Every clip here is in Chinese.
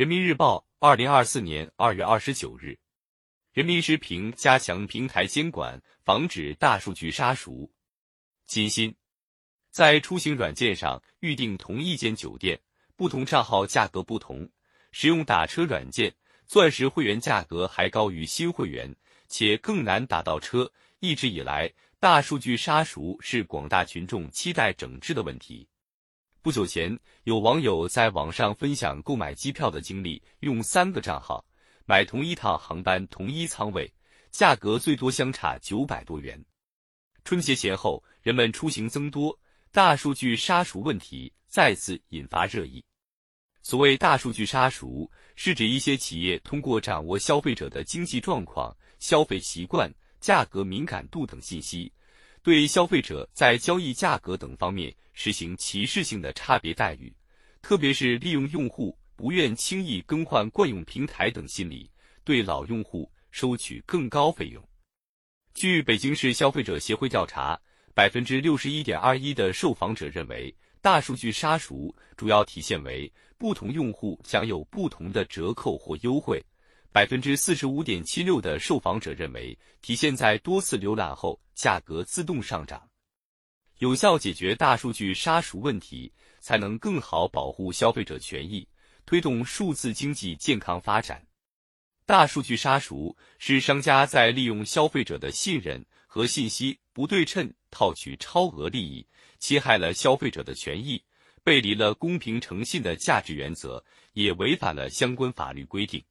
人民日报，二零二四年二月二十九日，人民时评：加强平台监管，防止大数据杀熟。金鑫，在出行软件上预订同一间酒店，不同账号价格不同；使用打车软件，钻石会员价格还高于新会员，且更难打到车。一直以来，大数据杀熟是广大群众期待整治的问题。不久前，有网友在网上分享购买机票的经历，用三个账号买同一趟航班同一舱位，价格最多相差九百多元。春节前后，人们出行增多，大数据杀熟问题再次引发热议。所谓大数据杀熟，是指一些企业通过掌握消费者的经济状况、消费习惯、价格敏感度等信息。对消费者在交易价格等方面实行歧视性的差别待遇，特别是利用用户不愿轻易更换惯用平台等心理，对老用户收取更高费用。据北京市消费者协会调查，百分之六十一点二一的受访者认为，大数据杀熟主要体现为不同用户享有不同的折扣或优惠。百分之四十五点七六的受访者认为，体现在多次浏览后价格自动上涨。有效解决大数据杀熟问题，才能更好保护消费者权益，推动数字经济健康发展。大数据杀熟是商家在利用消费者的信任和信息不对称套取超额利益，侵害了消费者的权益，背离了公平诚信的价值原则，也违反了相关法律规定。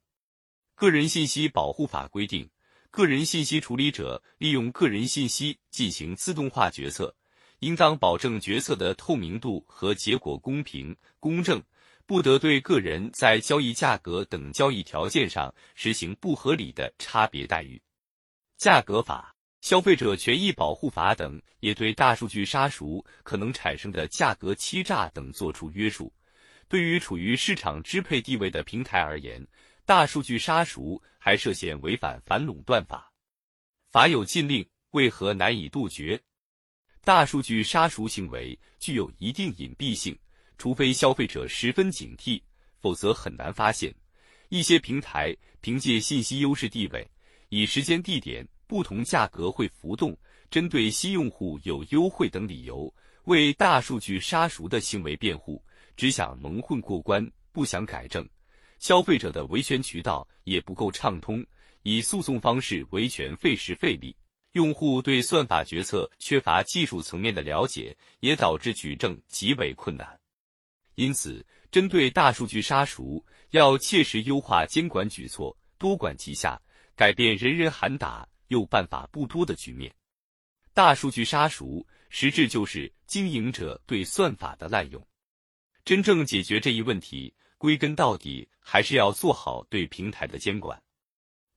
个人信息保护法规定，个人信息处理者利用个人信息进行自动化决策，应当保证决策的透明度和结果公平公正，不得对个人在交易价格等交易条件上实行不合理的差别待遇。价格法、消费者权益保护法等也对大数据杀熟可能产生的价格欺诈等作出约束。对于处于市场支配地位的平台而言，大数据杀熟还涉嫌违反反垄断法，法有禁令，为何难以杜绝？大数据杀熟行为具有一定隐蔽性，除非消费者十分警惕，否则很难发现。一些平台凭借信息优势地位，以时间、地点不同价格会浮动，针对新用户有优惠等理由，为大数据杀熟的行为辩护，只想蒙混过关，不想改正。消费者的维权渠道也不够畅通，以诉讼方式维权费时费力，用户对算法决策缺乏技术层面的了解，也导致举证极为困难。因此，针对大数据杀熟，要切实优化监管举措，多管齐下，改变人人喊打又办法不多的局面。大数据杀熟，实质就是经营者对算法的滥用。真正解决这一问题。归根到底，还是要做好对平台的监管。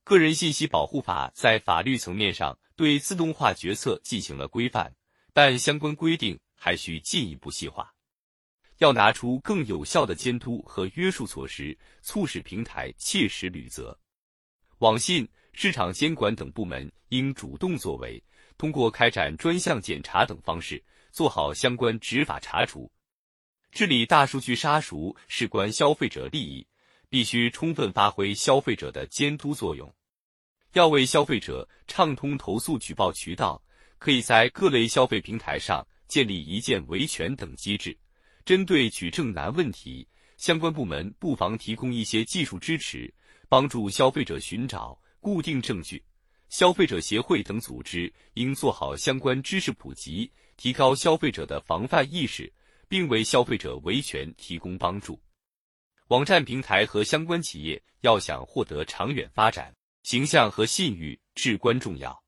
个人信息保护法在法律层面上对自动化决策进行了规范，但相关规定还需进一步细化。要拿出更有效的监督和约束措施，促使平台切实履责。网信、市场监管等部门应主动作为，通过开展专项检查等方式，做好相关执法查处。治理大数据杀熟事关消费者利益，必须充分发挥消费者的监督作用。要为消费者畅通投诉举报渠道，可以在各类消费平台上建立一键维权等机制。针对举证难问题，相关部门不妨提供一些技术支持，帮助消费者寻找固定证据。消费者协会等组织应做好相关知识普及，提高消费者的防范意识。并为消费者维权提供帮助。网站平台和相关企业要想获得长远发展，形象和信誉至关重要。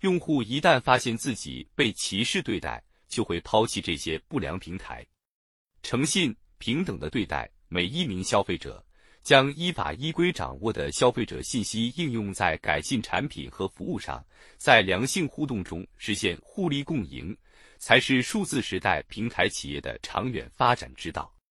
用户一旦发现自己被歧视对待，就会抛弃这些不良平台。诚信、平等的对待每一名消费者，将依法依规掌握的消费者信息应用在改进产品和服务上，在良性互动中实现互利共赢。才是数字时代平台企业的长远发展之道。